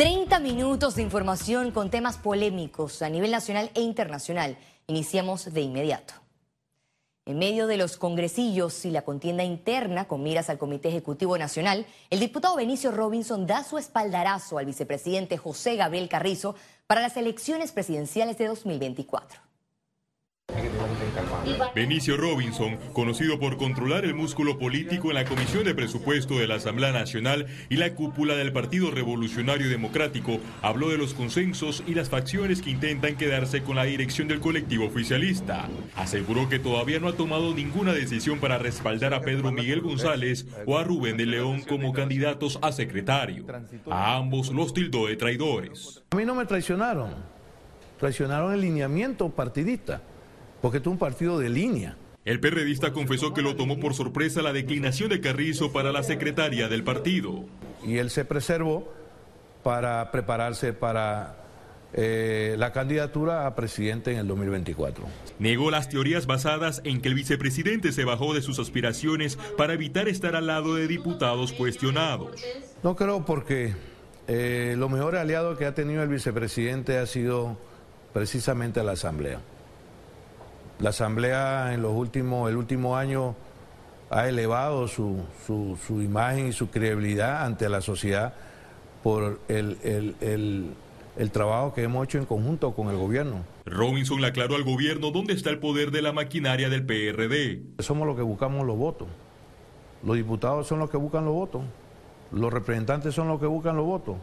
30 minutos de información con temas polémicos a nivel nacional e internacional. Iniciamos de inmediato. En medio de los congresillos y la contienda interna con miras al Comité Ejecutivo Nacional, el diputado Benicio Robinson da su espaldarazo al vicepresidente José Gabriel Carrizo para las elecciones presidenciales de 2024. Benicio Robinson, conocido por controlar el músculo político en la Comisión de Presupuesto de la Asamblea Nacional y la cúpula del Partido Revolucionario Democrático, habló de los consensos y las facciones que intentan quedarse con la dirección del colectivo oficialista. Aseguró que todavía no ha tomado ninguna decisión para respaldar a Pedro Miguel González o a Rubén de León como candidatos a secretario. A ambos los tildó de traidores. A mí no me traicionaron, traicionaron el lineamiento partidista porque es un partido de línea. El perredista confesó que lo tomó por sorpresa la declinación de Carrizo para la secretaria del partido. Y él se preservó para prepararse para eh, la candidatura a presidente en el 2024. Negó las teorías basadas en que el vicepresidente se bajó de sus aspiraciones para evitar estar al lado de diputados cuestionados. No creo porque eh, lo mejor aliado que ha tenido el vicepresidente ha sido precisamente la Asamblea. La Asamblea en los últimos, el último año ha elevado su, su, imagen y su credibilidad ante la sociedad por el, el, trabajo que hemos hecho en conjunto con el gobierno. Robinson le aclaró al gobierno dónde está el poder de la maquinaria del PRD. Somos los que buscamos los votos. Los diputados son los que buscan los votos. Los representantes son los que buscan los votos.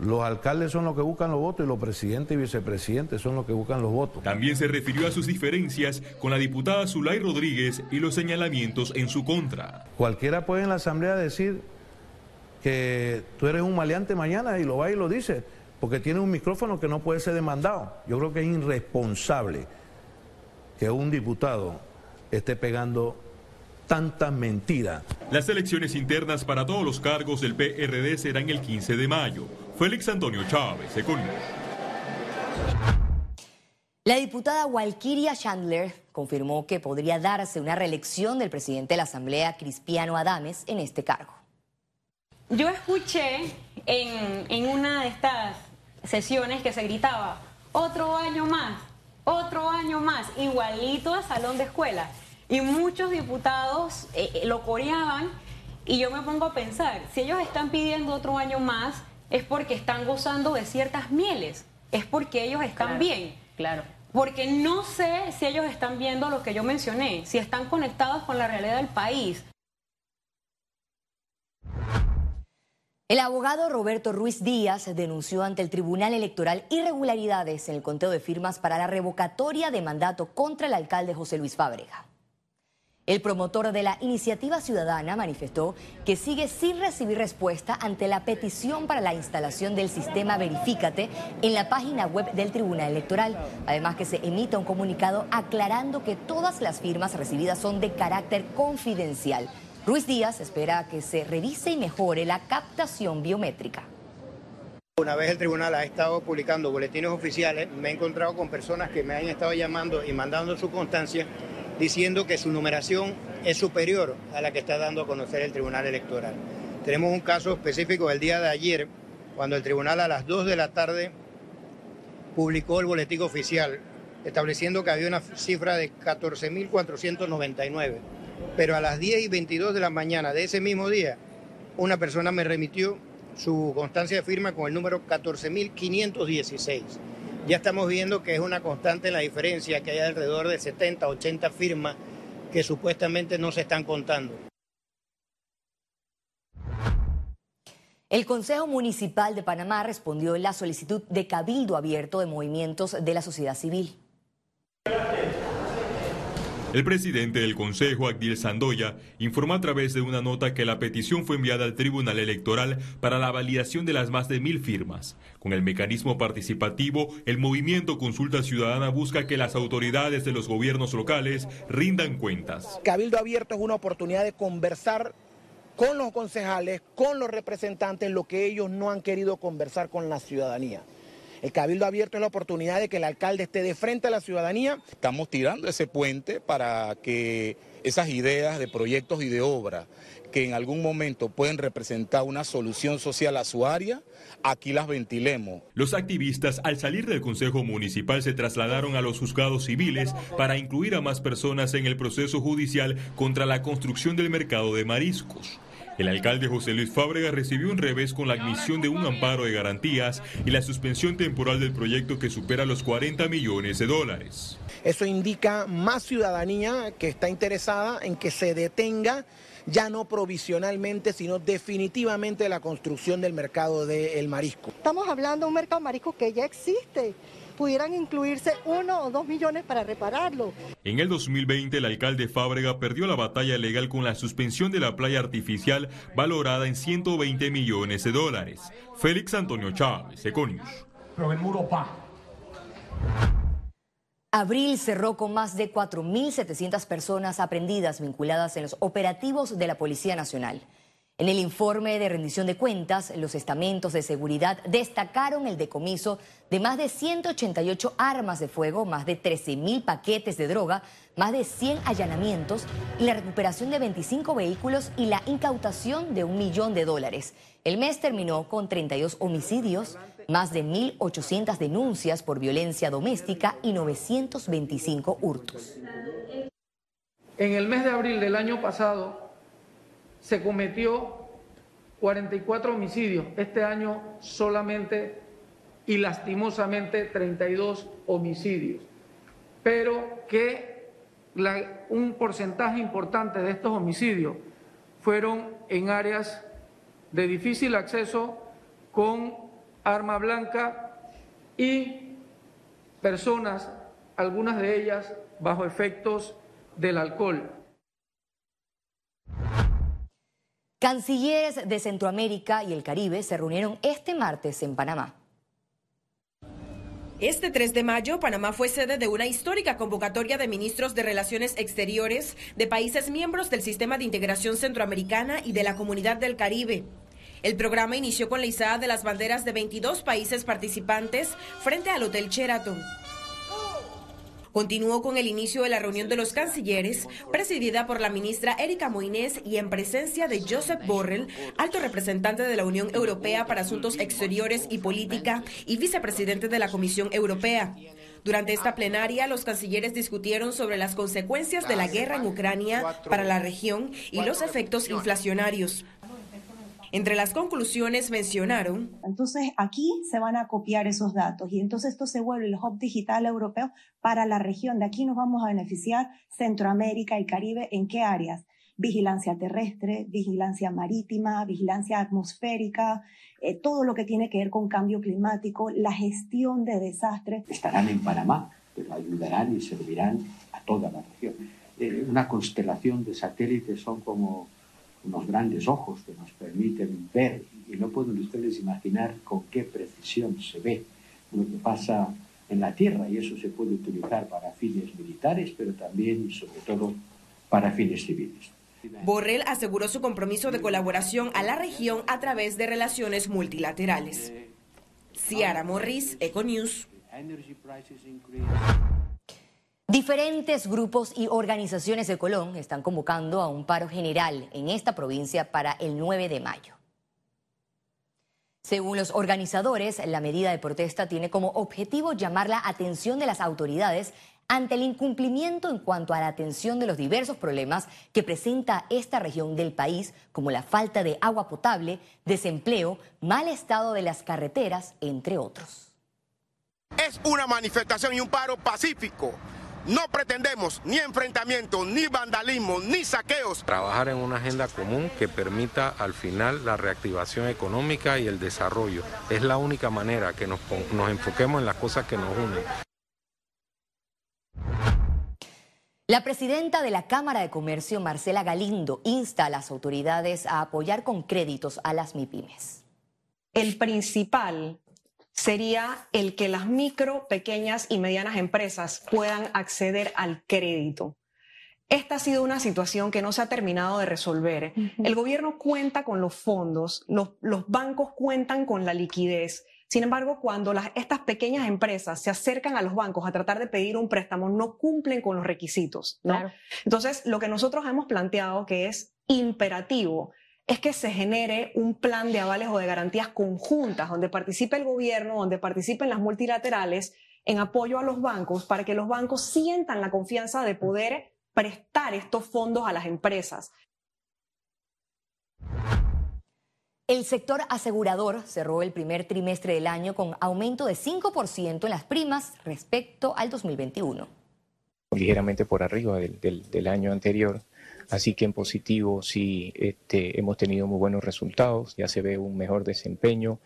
Los alcaldes son los que buscan los votos y los presidentes y vicepresidentes son los que buscan los votos. También se refirió a sus diferencias con la diputada Zulay Rodríguez y los señalamientos en su contra. Cualquiera puede en la asamblea decir que tú eres un maleante mañana y lo va y lo dice, porque tiene un micrófono que no puede ser demandado. Yo creo que es irresponsable que un diputado esté pegando tanta mentira. Las elecciones internas para todos los cargos del PRD serán el 15 de mayo. Félix Antonio Chávez, Economía. La diputada Walkiria Chandler confirmó que podría darse una reelección del presidente de la Asamblea, Cristiano Adames, en este cargo. Yo escuché en, en una de estas sesiones que se gritaba, otro año más, otro año más, igualito a salón de escuela. Y muchos diputados eh, eh, lo coreaban y yo me pongo a pensar, si ellos están pidiendo otro año más, es porque están gozando de ciertas mieles, es porque ellos están bien. Claro. Porque no sé si ellos están viendo lo que yo mencioné, si están conectados con la realidad del país. El abogado Roberto Ruiz Díaz denunció ante el Tribunal Electoral irregularidades en el conteo de firmas para la revocatoria de mandato contra el alcalde José Luis Fábrega. El promotor de la iniciativa ciudadana manifestó que sigue sin recibir respuesta ante la petición para la instalación del sistema Verifícate en la página web del Tribunal Electoral. Además que se emita un comunicado aclarando que todas las firmas recibidas son de carácter confidencial. Ruiz Díaz espera que se revise y mejore la captación biométrica. Una vez el tribunal ha estado publicando boletines oficiales, me he encontrado con personas que me han estado llamando y mandando su constancia diciendo que su numeración es superior a la que está dando a conocer el Tribunal Electoral. Tenemos un caso específico del día de ayer, cuando el tribunal a las 2 de la tarde publicó el boletín oficial estableciendo que había una cifra de 14.499, pero a las 10 y 22 de la mañana de ese mismo día, una persona me remitió su constancia de firma con el número 14.516 ya estamos viendo que es una constante la diferencia, que hay alrededor de 70, 80 firmas que supuestamente no se están contando. El Consejo Municipal de Panamá respondió la solicitud de cabildo abierto de movimientos de la sociedad civil. El presidente del Consejo, Agdil Sandoya, informó a través de una nota que la petición fue enviada al Tribunal Electoral para la validación de las más de mil firmas. Con el mecanismo participativo, el movimiento Consulta Ciudadana busca que las autoridades de los gobiernos locales rindan cuentas. Cabildo Abierto es una oportunidad de conversar con los concejales, con los representantes, lo que ellos no han querido conversar con la ciudadanía. El Cabildo Abierto es la oportunidad de que el alcalde esté de frente a la ciudadanía. Estamos tirando ese puente para que esas ideas de proyectos y de obra que en algún momento pueden representar una solución social a su área, aquí las ventilemos. Los activistas al salir del Consejo Municipal se trasladaron a los juzgados civiles para incluir a más personas en el proceso judicial contra la construcción del mercado de mariscos. El alcalde José Luis Fábrega recibió un revés con la admisión de un amparo de garantías y la suspensión temporal del proyecto que supera los 40 millones de dólares. Eso indica más ciudadanía que está interesada en que se detenga ya no provisionalmente, sino definitivamente la construcción del mercado del marisco. Estamos hablando de un mercado marisco que ya existe pudieran incluirse uno o dos millones para repararlo. En el 2020, el alcalde Fábrega perdió la batalla legal con la suspensión de la playa artificial valorada en 120 millones de dólares. Félix Antonio Chávez, Econius. Abril cerró con más de 4.700 personas aprendidas vinculadas en los operativos de la Policía Nacional. En el informe de rendición de cuentas, los estamentos de seguridad destacaron el decomiso de más de 188 armas de fuego, más de 13.000 paquetes de droga, más de 100 allanamientos y la recuperación de 25 vehículos y la incautación de un millón de dólares. El mes terminó con 32 homicidios, más de 1.800 denuncias por violencia doméstica y 925 hurtos. En el mes de abril del año pasado, se cometió 44 homicidios, este año solamente y lastimosamente 32 homicidios, pero que un porcentaje importante de estos homicidios fueron en áreas de difícil acceso con arma blanca y personas, algunas de ellas bajo efectos del alcohol. Cancilleres de Centroamérica y el Caribe se reunieron este martes en Panamá. Este 3 de mayo, Panamá fue sede de una histórica convocatoria de ministros de Relaciones Exteriores de países miembros del Sistema de Integración Centroamericana y de la Comunidad del Caribe. El programa inició con la izada de las banderas de 22 países participantes frente al Hotel Sheraton. Continuó con el inicio de la reunión de los cancilleres, presidida por la ministra Erika Moines y en presencia de Joseph Borrell, alto representante de la Unión Europea para Asuntos Exteriores y Política y vicepresidente de la Comisión Europea. Durante esta plenaria, los cancilleres discutieron sobre las consecuencias de la guerra en Ucrania para la región y los efectos inflacionarios. Entre las conclusiones mencionaron. Entonces aquí se van a copiar esos datos y entonces esto se vuelve el hub digital europeo para la región. De aquí nos vamos a beneficiar Centroamérica y Caribe. ¿En qué áreas? Vigilancia terrestre, vigilancia marítima, vigilancia atmosférica, eh, todo lo que tiene que ver con cambio climático, la gestión de desastres. Estarán en Panamá, pero ayudarán y servirán a toda la región. Eh, una constelación de satélites son como unos grandes ojos que nos permiten ver y no pueden ustedes imaginar con qué precisión se ve lo que pasa en la Tierra y eso se puede utilizar para fines militares, pero también y sobre todo para fines civiles. Borrell aseguró su compromiso de colaboración a la región a través de relaciones multilaterales. Ciara Morris, Econews. Diferentes grupos y organizaciones de Colón están convocando a un paro general en esta provincia para el 9 de mayo. Según los organizadores, la medida de protesta tiene como objetivo llamar la atención de las autoridades ante el incumplimiento en cuanto a la atención de los diversos problemas que presenta esta región del país, como la falta de agua potable, desempleo, mal estado de las carreteras, entre otros. Es una manifestación y un paro pacífico no pretendemos ni enfrentamiento, ni vandalismo, ni saqueos. Trabajar en una agenda común que permita al final la reactivación económica y el desarrollo. Es la única manera que nos, nos enfoquemos en las cosas que nos unen. La presidenta de la Cámara de Comercio, Marcela Galindo, insta a las autoridades a apoyar con créditos a las MIPIMES. El principal sería el que las micro, pequeñas y medianas empresas puedan acceder al crédito. Esta ha sido una situación que no se ha terminado de resolver. El gobierno cuenta con los fondos, los, los bancos cuentan con la liquidez, Sin embargo, cuando las, estas pequeñas empresas se acercan a los bancos a tratar de pedir un préstamo, no cumplen con los requisitos. ¿no? Entonces, lo que nosotros hemos planteado que es imperativo es que se genere un plan de avales o de garantías conjuntas donde participe el gobierno, donde participen las multilaterales en apoyo a los bancos para que los bancos sientan la confianza de poder prestar estos fondos a las empresas. El sector asegurador cerró el primer trimestre del año con aumento de 5% en las primas respecto al 2021. Ligeramente por arriba del, año anterior, así que en positivo sí este, hemos tenido muy buenos resultados, ya se ve un mejor desempeño,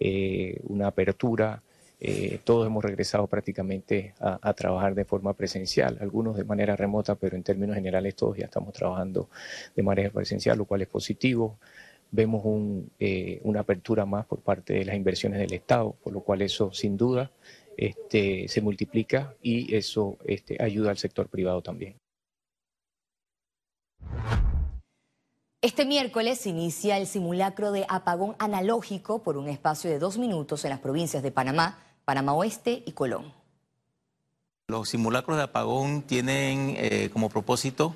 eh, una apertura eh, todos hemos regresado prácticamente a, trabajar de forma presencial, algunos de manera remota, pero en términos generales todos ya estamos trabajando de manera presencial, lo cual es positivo. Vemos eh, una apertura más por parte de las inversiones del Estado, por lo cual eso sin duda este, se multiplica y eso este, ayuda al sector privado también. Este miércoles inicia el simulacro de apagón analógico por un espacio de dos minutos en las provincias de Panamá, Panamá Oeste y Colón. Los simulacros de apagón tienen eh, como propósito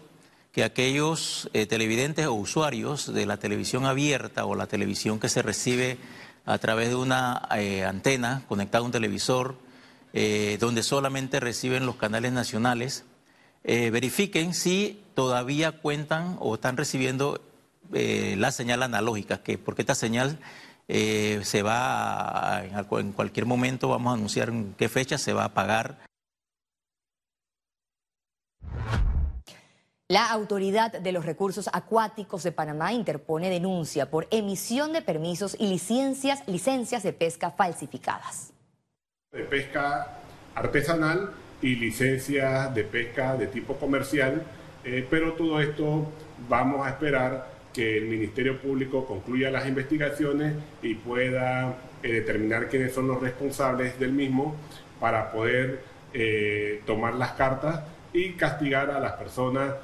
que aquellos eh, televidentes o usuarios de la televisión abierta o la televisión que se recibe a través de una eh, antena conectada a un televisor, donde solamente reciben los canales nacionales, verifiquen si todavía cuentan o están recibiendo la señal analógica, que porque esta señal eh, se va, en cualquier momento vamos a anunciar en qué fecha se va a pagar. La Autoridad de los Recursos Acuáticos de Panamá interpone denuncia por emisión de permisos y licencias, licencias de pesca falsificadas. De pesca artesanal y licencias de pesca de tipo comercial, eh, pero todo esto vamos a esperar que el Ministerio Público concluya las investigaciones y pueda eh, determinar quiénes son los responsables del mismo para poder eh, tomar las cartas y castigar a las personas